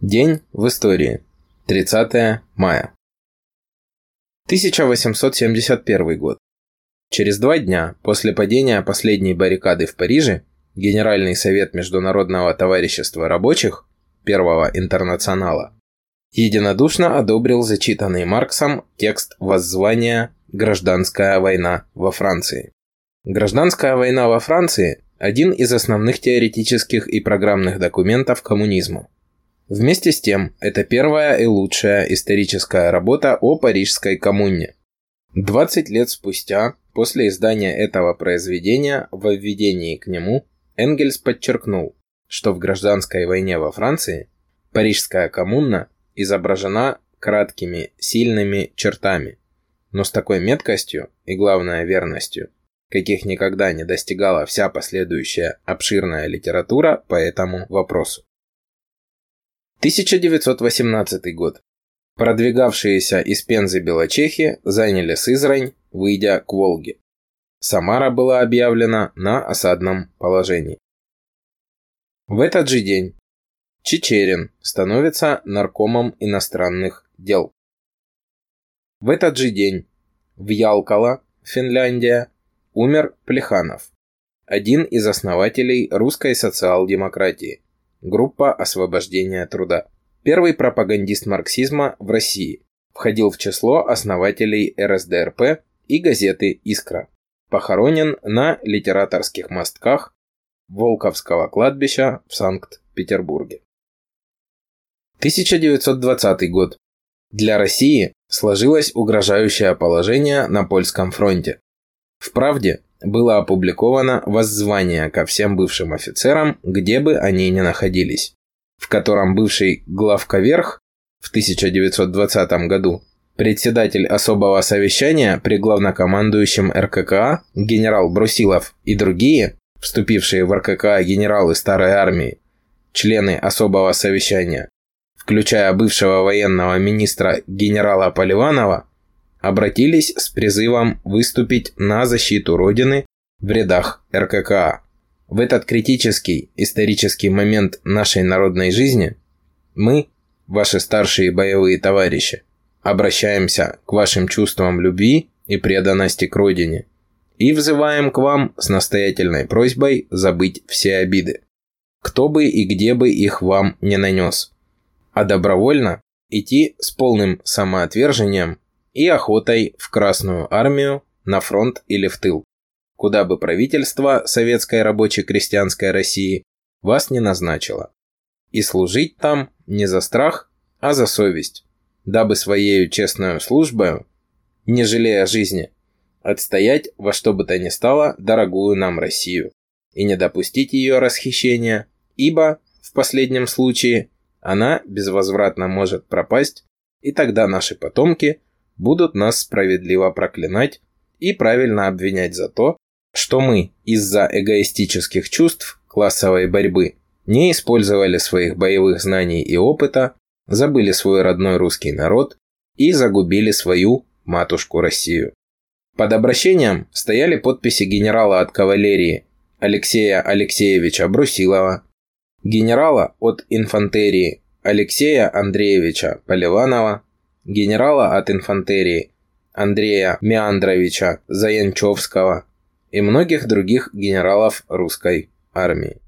День в истории. 30 мая. 1871 год. Через два дня после падения последней баррикады в Париже Генеральный совет Международного товарищества рабочих Первого интернационала единодушно одобрил зачитанный Марксом текст воззвания «Гражданская война во Франции». Гражданская война во Франции – один из основных теоретических и программных документов коммунизма. Вместе с тем, это первая и лучшая историческая работа о Парижской коммуне. 20 лет спустя, после издания этого произведения, в введении к нему, Энгельс подчеркнул, что в гражданской войне во Франции Парижская коммуна изображена краткими, сильными чертами, но с такой меткостью и, главное, верностью, каких никогда не достигала вся последующая обширная литература по этому вопросу. 1918 год. Продвигавшиеся из Пензы белочехи заняли Сызрань, выйдя к Волге. Самара была объявлена на осадном положении. В этот же день Чечерин становится наркомом иностранных дел. В этот же день в Ялкала, Финляндия, умер Плеханов, один из основателей русской социал-демократии – Группа освобождения труда. Первый пропагандист марксизма в России. Входил в число основателей РСДРП и газеты «Искра». Похоронен на литераторских мостках Волковского кладбища в Санкт-Петербурге. 1920 год. Для России сложилось угрожающее положение на польском фронте. В «Правде» было опубликовано воззвание ко всем бывшим офицерам, где бы они ни находились, в котором бывший главковерх в 1920 году председатель особого совещания при главнокомандующем РККА генерал Брусилов и другие, вступившие в РККА генералы Старой Армии, члены особого совещания, включая бывшего военного министра генерала Поливанова, обратились с призывом выступить на защиту Родины в рядах РККА. В этот критический исторический момент нашей народной жизни мы, ваши старшие боевые товарищи, обращаемся к вашим чувствам любви и преданности к Родине и взываем к вам с настоятельной просьбой забыть все обиды, кто бы и где бы их вам не нанес, а добровольно идти с полным самоотвержением и охотой в Красную армию, на фронт или в тыл, куда бы правительство Советской рабочей крестьянской России вас не назначило. И служить там не за страх, а за совесть, дабы своею честную службою, не жалея жизни, отстоять во что бы то ни стало дорогую нам Россию и не допустить ее расхищения, ибо, в последнем случае, она безвозвратно может пропасть, и тогда наши потомки – будут нас справедливо проклинать и правильно обвинять за то, что мы из-за эгоистических чувств классовой борьбы не использовали своих боевых знаний и опыта, забыли свой родной русский народ и загубили свою матушку Россию. Под обращением стояли подписи генерала от кавалерии Алексея Алексеевича Брусилова, генерала от инфантерии Алексея Андреевича Поливанова, генерала от инфантерии Андрея Меандровича Заянчевского и многих других генералов русской армии.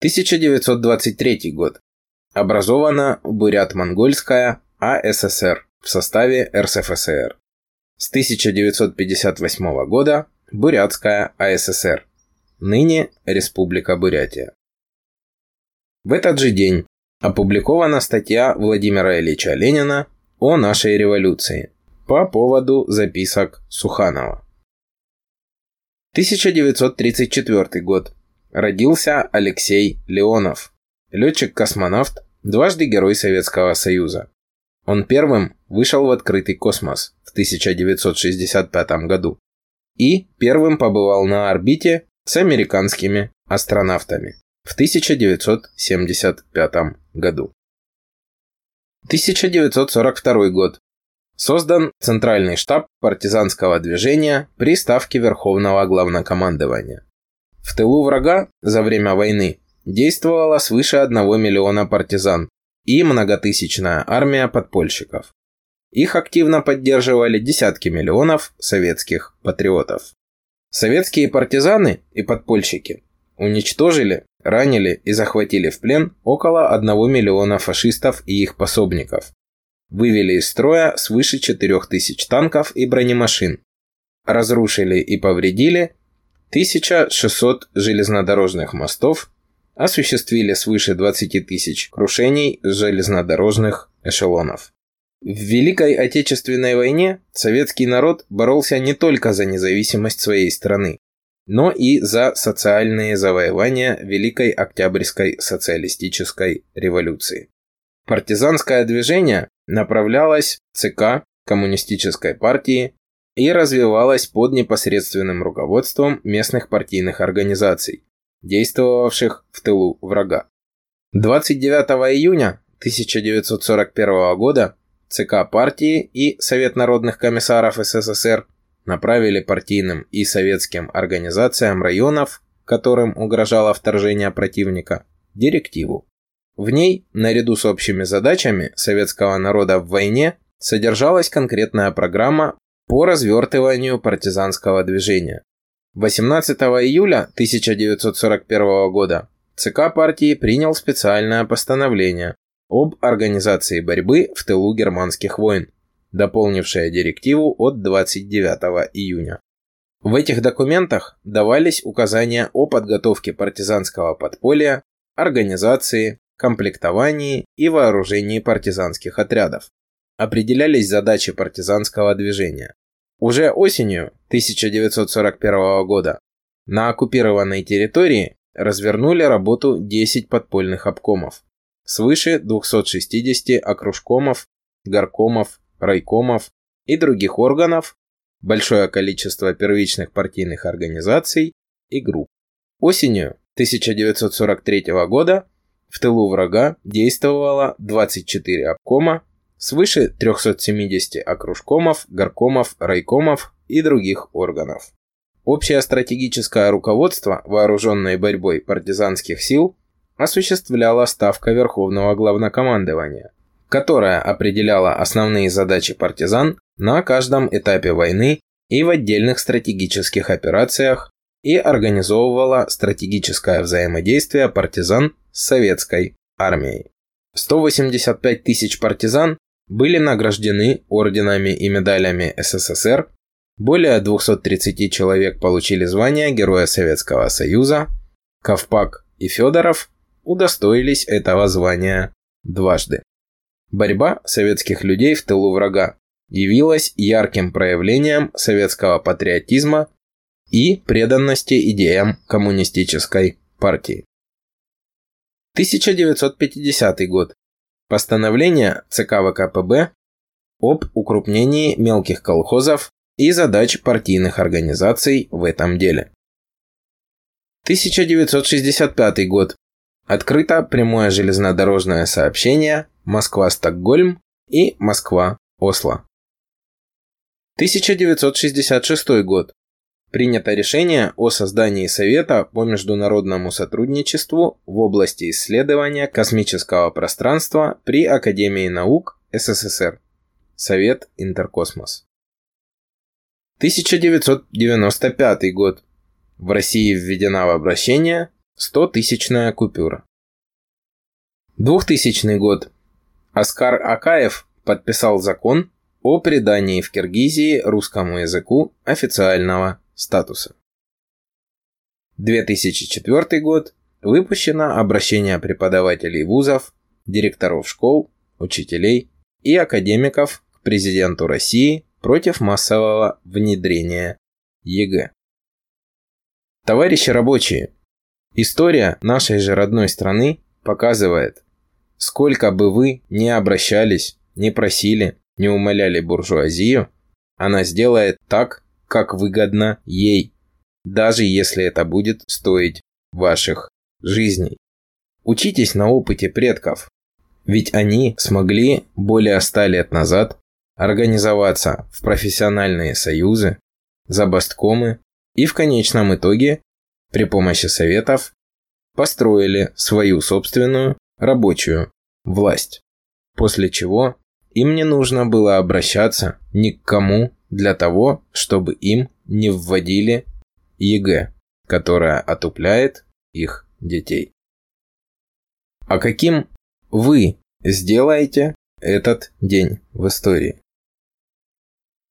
1923 год. Образована Бурят-Монгольская АССР в составе РСФСР. С 1958 года Бурятская АССР. Ныне Республика Бурятия. В этот же день опубликована статья Владимира Ильича Ленина о нашей революции по поводу записок Суханова. 1934 год. Родился Алексей Леонов, летчик-космонавт, дважды Герой Советского Союза. Он первым вышел в открытый космос в 1965 году и первым побывал на орбите с американскими астронавтами в 1975 году. 1942 год. Создан Центральный штаб партизанского движения при Ставке Верховного Главнокомандования. В тылу врага за время войны действовало свыше 1 миллиона партизан и многотысячная армия подпольщиков. Их активно поддерживали десятки миллионов советских патриотов. Советские партизаны и подпольщики уничтожили, ранили и захватили в плен около 1 миллиона фашистов и их пособников. Вывели из строя свыше 4000 танков и бронемашин. Разрушили и повредили 1600 железнодорожных мостов, осуществили свыше 20 тысяч крушений железнодорожных эшелонов. В Великой Отечественной войне советский народ боролся не только за независимость своей страны, но и за социальные завоевания Великой Октябрьской социалистической революции. Партизанское движение направлялось ЦК Коммунистической партии и развивалось под непосредственным руководством местных партийных организаций, действовавших в тылу врага. 29 июня 1941 года ЦК партии и Совет народных комиссаров СССР направили партийным и советским организациям районов, которым угрожало вторжение противника, директиву. В ней, наряду с общими задачами советского народа в войне, содержалась конкретная программа по развертыванию партизанского движения. 18 июля 1941 года ЦК партии принял специальное постановление, об организации борьбы в тылу германских войн, дополнившая директиву от 29 июня. В этих документах давались указания о подготовке партизанского подполья, организации, комплектовании и вооружении партизанских отрядов. Определялись задачи партизанского движения. Уже осенью 1941 года на оккупированной территории развернули работу 10 подпольных обкомов свыше 260 окружкомов, горкомов, райкомов и других органов, большое количество первичных партийных организаций и групп. Осенью 1943 года в тылу врага действовало 24 обкома, свыше 370 окружкомов, горкомов, райкомов и других органов. Общее стратегическое руководство вооруженной борьбой партизанских сил осуществляла Ставка Верховного Главнокомандования, которая определяла основные задачи партизан на каждом этапе войны и в отдельных стратегических операциях и организовывала стратегическое взаимодействие партизан с советской армией. 185 тысяч партизан были награждены орденами и медалями СССР, более 230 человек получили звание Героя Советского Союза, Ковпак и Федоров удостоились этого звания дважды. Борьба советских людей в тылу врага явилась ярким проявлением советского патриотизма и преданности идеям коммунистической партии. 1950 год. Постановление ЦК ВКПБ об укрупнении мелких колхозов и задач партийных организаций в этом деле. 1965 год. Открыто прямое железнодорожное сообщение Москва-Стокгольм и Москва-Осло. 1966 год. Принято решение о создании Совета по международному сотрудничеству в области исследования космического пространства при Академии наук СССР. Совет Интеркосмос. 1995 год. В России введена в обращение 100-тысячная купюра. 2000 год. Оскар Акаев подписал закон о придании в Киргизии русскому языку официального статуса. 2004 год. Выпущено обращение преподавателей вузов, директоров школ, учителей и академиков к президенту России против массового внедрения ЕГЭ. Товарищи рабочие, История нашей же родной страны показывает, сколько бы вы ни обращались, не просили, не умоляли буржуазию, она сделает так, как выгодно ей, даже если это будет стоить ваших жизней. Учитесь на опыте предков, ведь они смогли более ста лет назад организоваться в профессиональные союзы, забасткомы и в конечном итоге при помощи советов построили свою собственную рабочую власть. После чего им не нужно было обращаться ни к кому для того, чтобы им не вводили ЕГЭ, которая отупляет их детей. А каким вы сделаете этот день в истории?